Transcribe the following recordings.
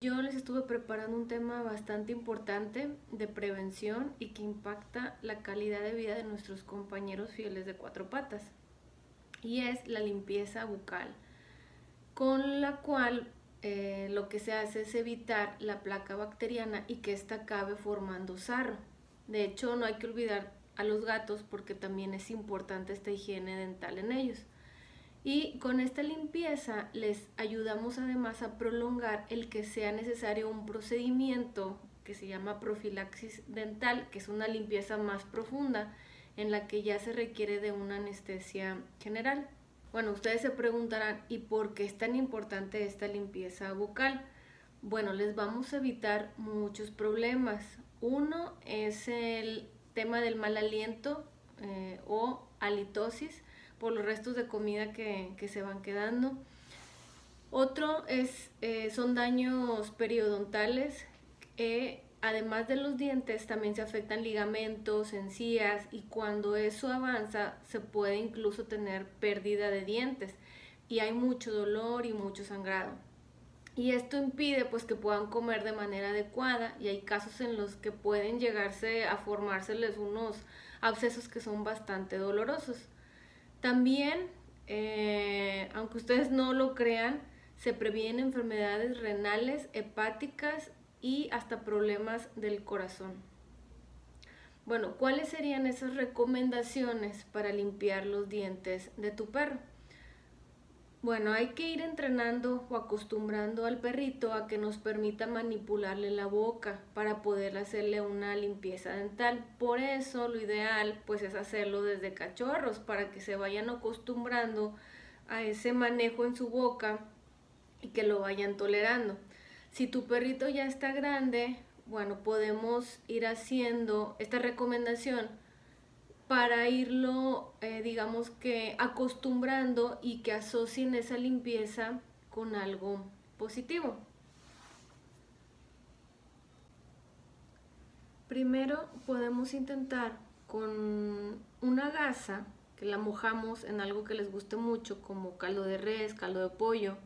Yo les estuve preparando un tema bastante importante de prevención y que impacta la calidad de vida de nuestros compañeros fieles de cuatro patas. Y es la limpieza bucal, con la cual eh, lo que se hace es evitar la placa bacteriana y que ésta acabe formando sarro. De hecho, no hay que olvidar a los gatos porque también es importante esta higiene dental en ellos. Y con esta limpieza les ayudamos además a prolongar el que sea necesario un procedimiento que se llama profilaxis dental, que es una limpieza más profunda en la que ya se requiere de una anestesia general. Bueno, ustedes se preguntarán, ¿y por qué es tan importante esta limpieza bucal? Bueno, les vamos a evitar muchos problemas. Uno es el tema del mal aliento eh, o halitosis, por los restos de comida que, se van quedando. Otro es, eh, son daños periodontales. Además de los dientes, también se afectan ligamentos, encías y cuando eso avanza se puede incluso tener pérdida de dientes y hay mucho dolor y mucho sangrado. Y esto impide pues que puedan comer de manera adecuada y hay casos en los que pueden llegarse a formárseles unos abscesos que son bastante dolorosos. También, eh, aunque ustedes no lo crean, se previenen enfermedades renales, hepáticas y hasta problemas del corazón. Bueno, ¿cuáles serían esas recomendaciones para limpiar los dientes de tu perro? Bueno, hay que ir entrenando o acostumbrando al perrito a que nos permita manipularle la boca para poder hacerle una limpieza dental. Por eso lo ideal pues es hacerlo desde cachorros para que se vayan acostumbrando a ese manejo en su boca y que lo vayan tolerando. Si tu perrito ya está grande, bueno, podemos ir haciendo esta recomendación para irlo, eh, digamos que, acostumbrando y que asocien esa limpieza con algo positivo. Primero podemos intentar con una gasa que la mojamos en algo que les guste mucho como caldo de res, caldo de pollo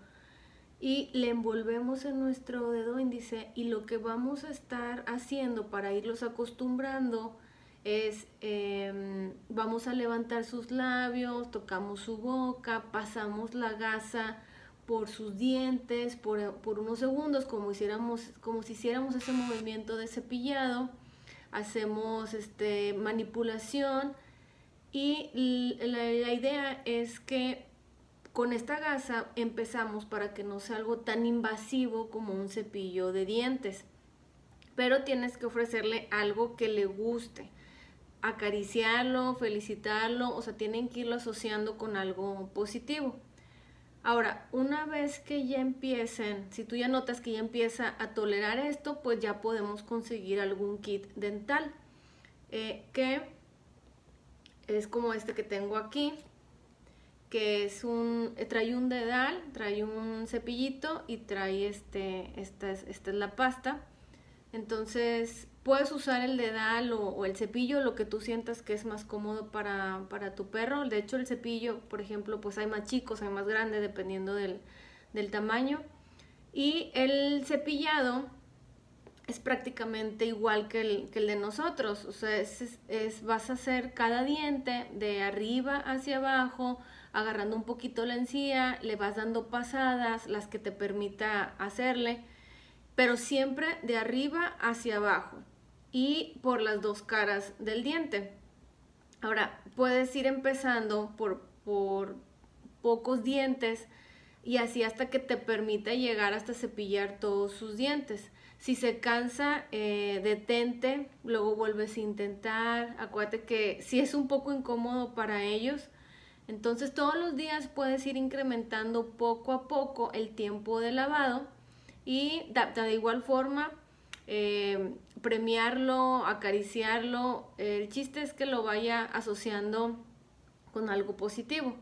y le envolvemos en nuestro dedo índice y lo que vamos a estar haciendo para irlos acostumbrando es em, vamos a levantar sus labios, tocamos su boca, pasamos la gasa por sus dientes por, unos segundos como, hiciéramos, como si hiciéramos ese movimiento de cepillado, hacemos este, manipulación y la idea es que con esta gasa empezamos para que no sea algo tan invasivo como un cepillo de dientes, pero tienes que ofrecerle algo que le guste acariciarlo, felicitarlo, o sea, tienen que irlo asociando con algo positivo. Ahora, una vez que ya empiecen, si tú ya notas que ya empieza a tolerar esto, pues ya podemos conseguir algún kit dental, eh, que es como este que tengo aquí, que es un, trae un dedal, trae un cepillito y trae este, esta esta es la pasta. Entonces, Puedes usar el dedal o, el cepillo, lo que tú sientas que es más cómodo para, tu perro. De hecho, el cepillo, por ejemplo, pues hay más chicos, hay más grandes, dependiendo del, tamaño. Y el cepillado es prácticamente igual que el, que el de nosotros. O sea, es, vas a hacer cada diente de arriba hacia abajo, agarrando un poquito la encía, le vas dando pasadas, las que te permita hacerle, pero siempre de arriba hacia abajo y por las dos caras del diente. Ahora, puedes ir empezando por, por pocos dientes y así hasta que te permita llegar hasta cepillar todos sus dientes. Si se cansa, eh, detente, luego vuelves a intentar. Acuérdate que si es un poco incómodo para ellos, entonces todos los días puedes ir incrementando poco a poco el tiempo de lavado y de igual forma eh, premiarlo, acariciarlo. El chiste es que lo vaya asociando con algo positivo.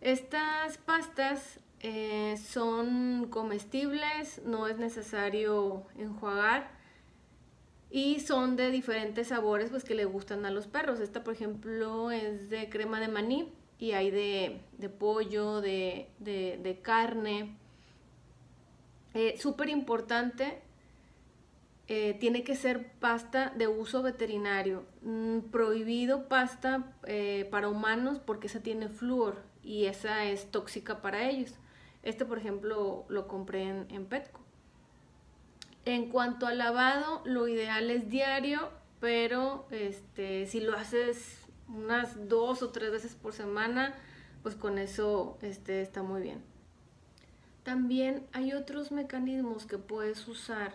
Estas pastas eh, son comestibles, no es necesario enjuagar y son de diferentes sabores pues que le gustan a los perros. Esta por ejemplo es de crema de maní y hay de, pollo, de, de carne, Eh, Súper importante, eh, tiene que ser pasta de uso veterinario. Mm, prohibido pasta eh, para humanos porque esa tiene flúor y esa es tóxica para ellos. Este, por ejemplo, lo compré en, en Petco. En cuanto al lavado, lo ideal es diario, pero este, si lo haces unas dos o tres veces por semana, pues con eso este, está muy bien. También hay otros mecanismos que puedes usar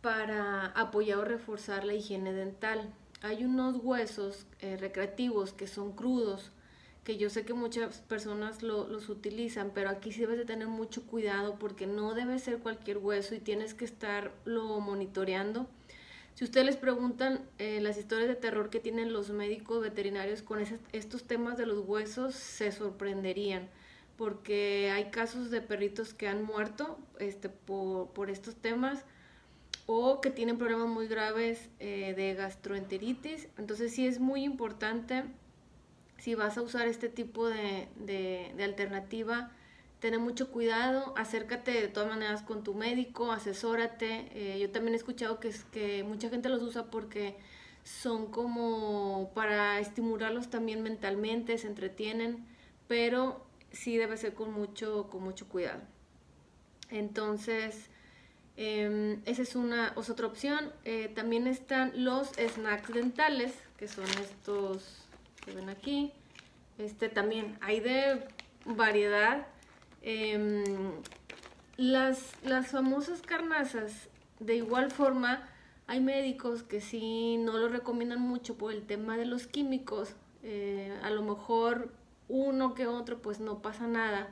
para apoyar o reforzar la higiene dental. Hay unos huesos eh, recreativos que son crudos, que yo sé que muchas personas los utilizan, pero aquí sí debes de tener mucho cuidado porque no debe ser cualquier hueso y tienes que estarlo monitoreando. Si ustedes les preguntan eh, las historias de terror que tienen los médicos veterinarios con estos temas de los huesos, se sorprenderían porque hay casos de perritos que han muerto este, por, estos temas o que tienen problemas muy graves eh, de gastroenteritis. Entonces sí es muy importante si vas a usar este tipo de, de, alternativa, tener mucho cuidado, acércate de todas maneras con tu médico, asesórate. Eh, yo también he escuchado que, es, que mucha gente los usa porque son como para estimularlos también mentalmente, se entretienen, pero sí debe ser con mucho, con mucho cuidado. Entonces, em, esa es una es otra opción. Eh, también están los snacks dentales, que son estos que ven aquí. Este también hay de variedad. Em, las, las famosas carnazas, de igual forma, hay médicos que sí no lo recomiendan mucho por el tema de los químicos. Eh, a lo mejor uno que otro, pues no pasa nada.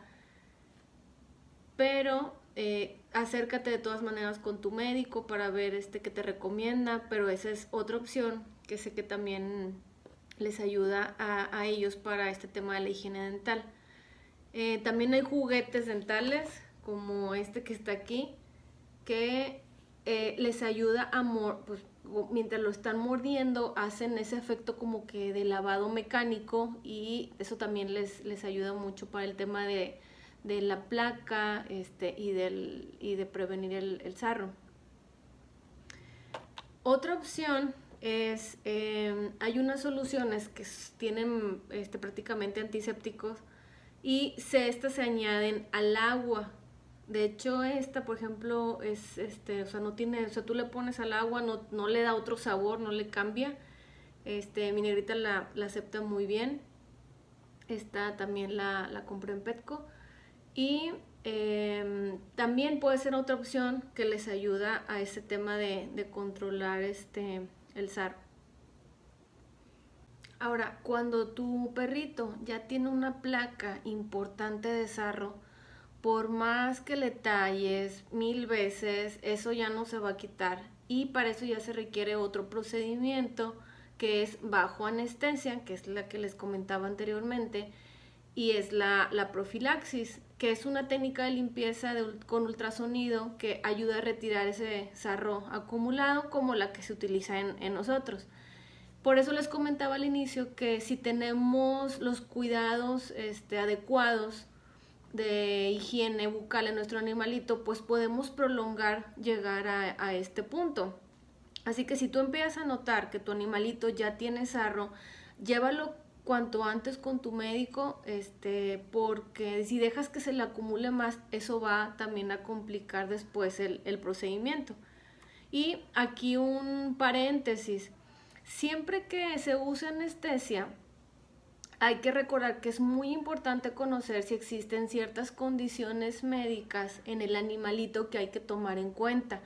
Pero eh, acércate de todas maneras con tu médico para ver este que te recomienda, pero esa es otra opción que sé que también les ayuda a, ellos para este tema de la higiene dental. Eh, también hay juguetes dentales como este que está aquí que eh, les ayuda a, pues, mientras lo están mordiendo, hacen ese efecto como que de lavado mecánico y eso también les, les ayuda mucho para el tema de, la placa este, y, del, y de prevenir el, el sarro. Otra opción es, em, hay unas soluciones que tienen este, prácticamente antisépticos y se, estas se añaden al agua. De hecho, esta, por ejemplo, es, este, o sea, no tiene, o sea, tú le pones al agua, no, no le da otro sabor, no le cambia. Este, mi negrita la, la acepta muy bien. Esta también la, la compré en Petco. Y em, también puede ser otra opción que les ayuda a ese tema de, controlar este, el SAR. Ahora, cuando tu perrito ya tiene una placa importante de sarro, por más que le talles mil veces, eso ya no se va a quitar y para eso ya se requiere otro procedimiento que es bajo anestesia, que es la que les comentaba anteriormente, y es la, la profilaxis, que es una técnica de limpieza con ultrasonido que ayuda a retirar ese sarro acumulado como la que se utiliza en, nosotros. Por eso les comentaba al inicio que si tenemos los cuidados este, adecuados de higiene bucal en nuestro animalito, pues podemos prolongar llegar a, a este punto. Así que si tú empiezas a notar que tu animalito ya tiene sarro, llévalo cuanto antes con tu médico, este, porque si dejas que se le acumule más, eso va también a complicar después el, el procedimiento. Y aquí un paréntesis, siempre que se usa anestesia, hay que recordar que es muy importante conocer si existen ciertas condiciones médicas en el animalito que hay que tomar en cuenta.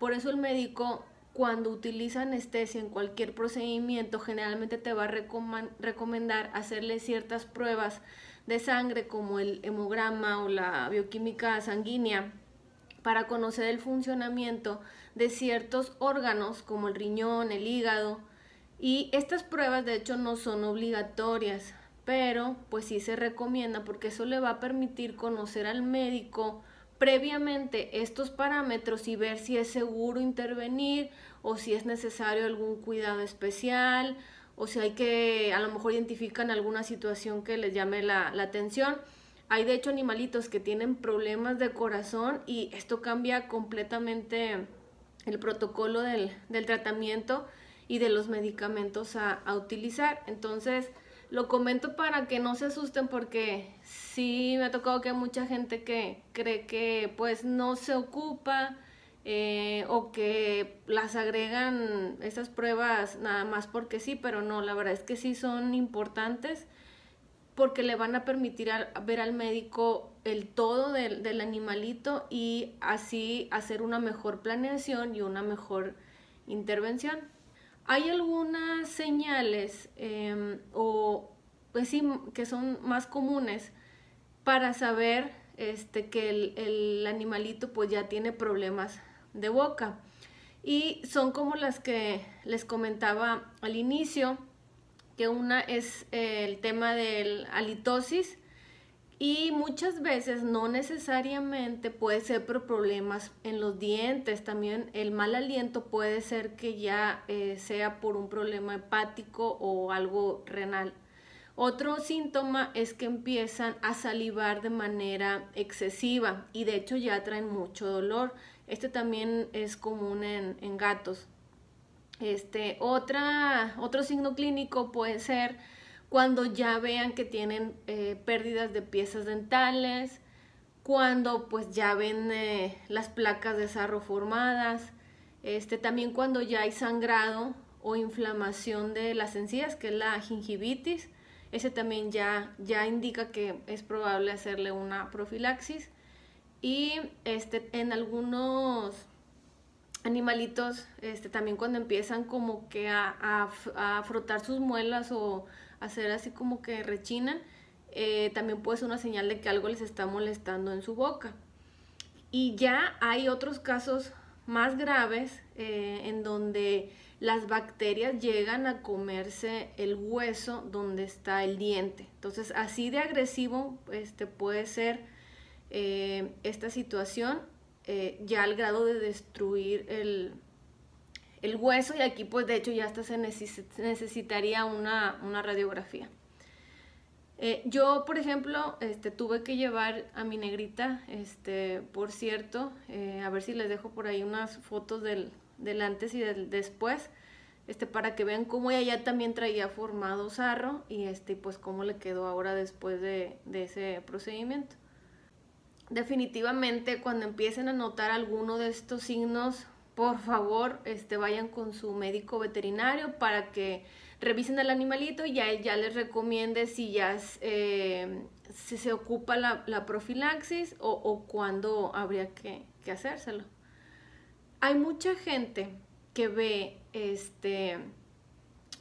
Por eso el médico cuando utiliza anestesia en cualquier procedimiento, generalmente te va a recomendar hacerle ciertas pruebas de sangre como el hemograma o la bioquímica sanguínea para conocer el funcionamiento de ciertos órganos como el riñón, el hígado. Y estas pruebas de hecho no son obligatorias, pero pues sí se recomienda porque eso le va a permitir conocer al médico previamente estos parámetros y ver si es seguro intervenir o si es necesario algún cuidado especial o si hay que, a lo mejor identifican alguna situación que les llame la, atención. Hay de hecho animalitos que tienen problemas de corazón y esto cambia completamente el protocolo del, tratamiento y de los medicamentos a, a, utilizar. Entonces, lo comento para que no se asusten porque sí me ha tocado que hay mucha gente que cree que pues no se ocupa eh, o que las agregan esas pruebas nada más porque sí, pero no, la verdad es que sí son importantes porque le van a permitir ver al médico el todo del, animalito y así hacer una mejor planeación y una mejor intervención. Hay algunas señales em, o pues sí, que son más comunes para saber este, que el, animalito pues ya tiene problemas de boca. Y son como las que les comentaba al inicio, que una es el tema del halitosis y muchas veces no necesariamente puede ser por problemas en los dientes, también el mal aliento puede ser que ya eh, sea por un problema hepático o algo renal. Otro síntoma es que empiezan a salivar de manera excesiva y de hecho ya traen mucho dolor. Este también es común en, en gatos. Este, otra, otro signo clínico puede ser cuando ya vean que tienen eh, pérdidas de piezas dentales, cuando pues ya ven eh, las placas de sarro formadas, este, también cuando ya hay sangrado o inflamación de las encías, que es la gingivitis, ese también ya, ya indica que es probable hacerle una profilaxis. Y este, en algunos animalitos, este, también cuando empiezan como que a, frotar sus muelas o hacer así como que rechinan, eh, también puede ser una señal de que algo les está molestando en su boca. Y ya hay otros casos más graves eh, en donde las bacterias llegan a comerse el hueso donde está el diente. Entonces, así de agresivo este, puede ser eh, esta situación ya al grado de destruir el, el, hueso y aquí pues de hecho ya hasta se necesitaría una, radiografía. Eh, yo, por ejemplo, este, tuve que llevar a mi negrita, este, por cierto, a ver si les dejo por ahí unas fotos del, del antes y del después, este, para que vean cómo ella ya también traía formado sarro y este, pues cómo le quedó ahora después de, de ese procedimiento definitivamente cuando empiecen a notar alguno de estos signos, por favor, este, vayan con su médico veterinario para que revisen al animalito y ya él ya les recomiende si ya eh, si se ocupa la, profilaxis o, o cuándo habría que, que, hacérselo. Hay mucha gente que ve este,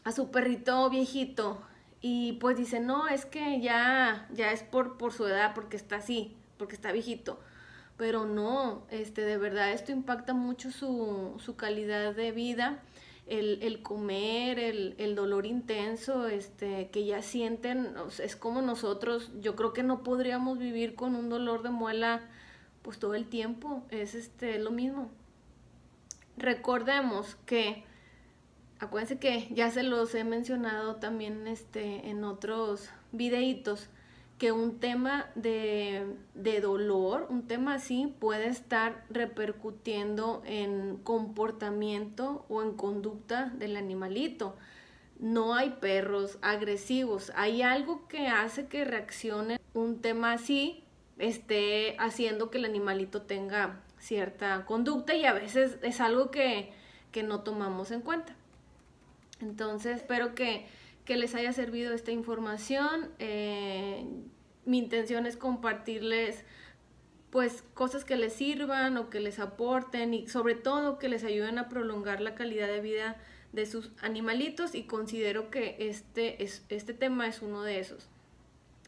a su perrito viejito y pues dice, no, es que ya, ya es por, por su edad, porque está así porque está viejito. Pero no, este, de verdad esto impacta mucho su, su calidad de vida, el, el comer, el, el, dolor intenso, este, que ya sienten, es como nosotros, yo creo que no podríamos vivir con un dolor de muela pues todo el tiempo, es este, lo mismo. Recordemos que, acuérdense que ya se los he mencionado también este, en otros videitos, que un tema de, dolor, un tema así, puede estar repercutiendo en comportamiento o en conducta del animalito. No hay perros agresivos, hay algo que hace que reaccione un tema así, esté haciendo que el animalito tenga cierta conducta y a veces es algo que, no tomamos en cuenta. Entonces espero que que les haya servido esta información. Eh, mi intención es compartirles pues cosas que les sirvan o que les aporten y sobre todo que les ayuden a prolongar la calidad de vida de sus animalitos y considero que este, es, este tema es uno de esos.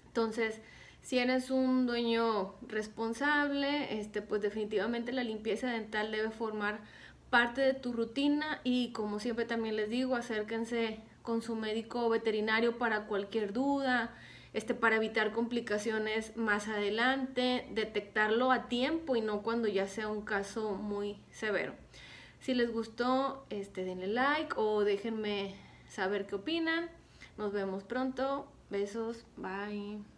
Entonces, si eres un dueño responsable, este, pues definitivamente la limpieza dental debe formar parte de tu rutina y como siempre también les digo, acérquense con su médico veterinario para cualquier duda, este, para evitar complicaciones más adelante, detectarlo a tiempo y no cuando ya sea un caso muy severo. Si les gustó, este, denle like o déjenme saber qué opinan. Nos vemos pronto. Besos. Bye.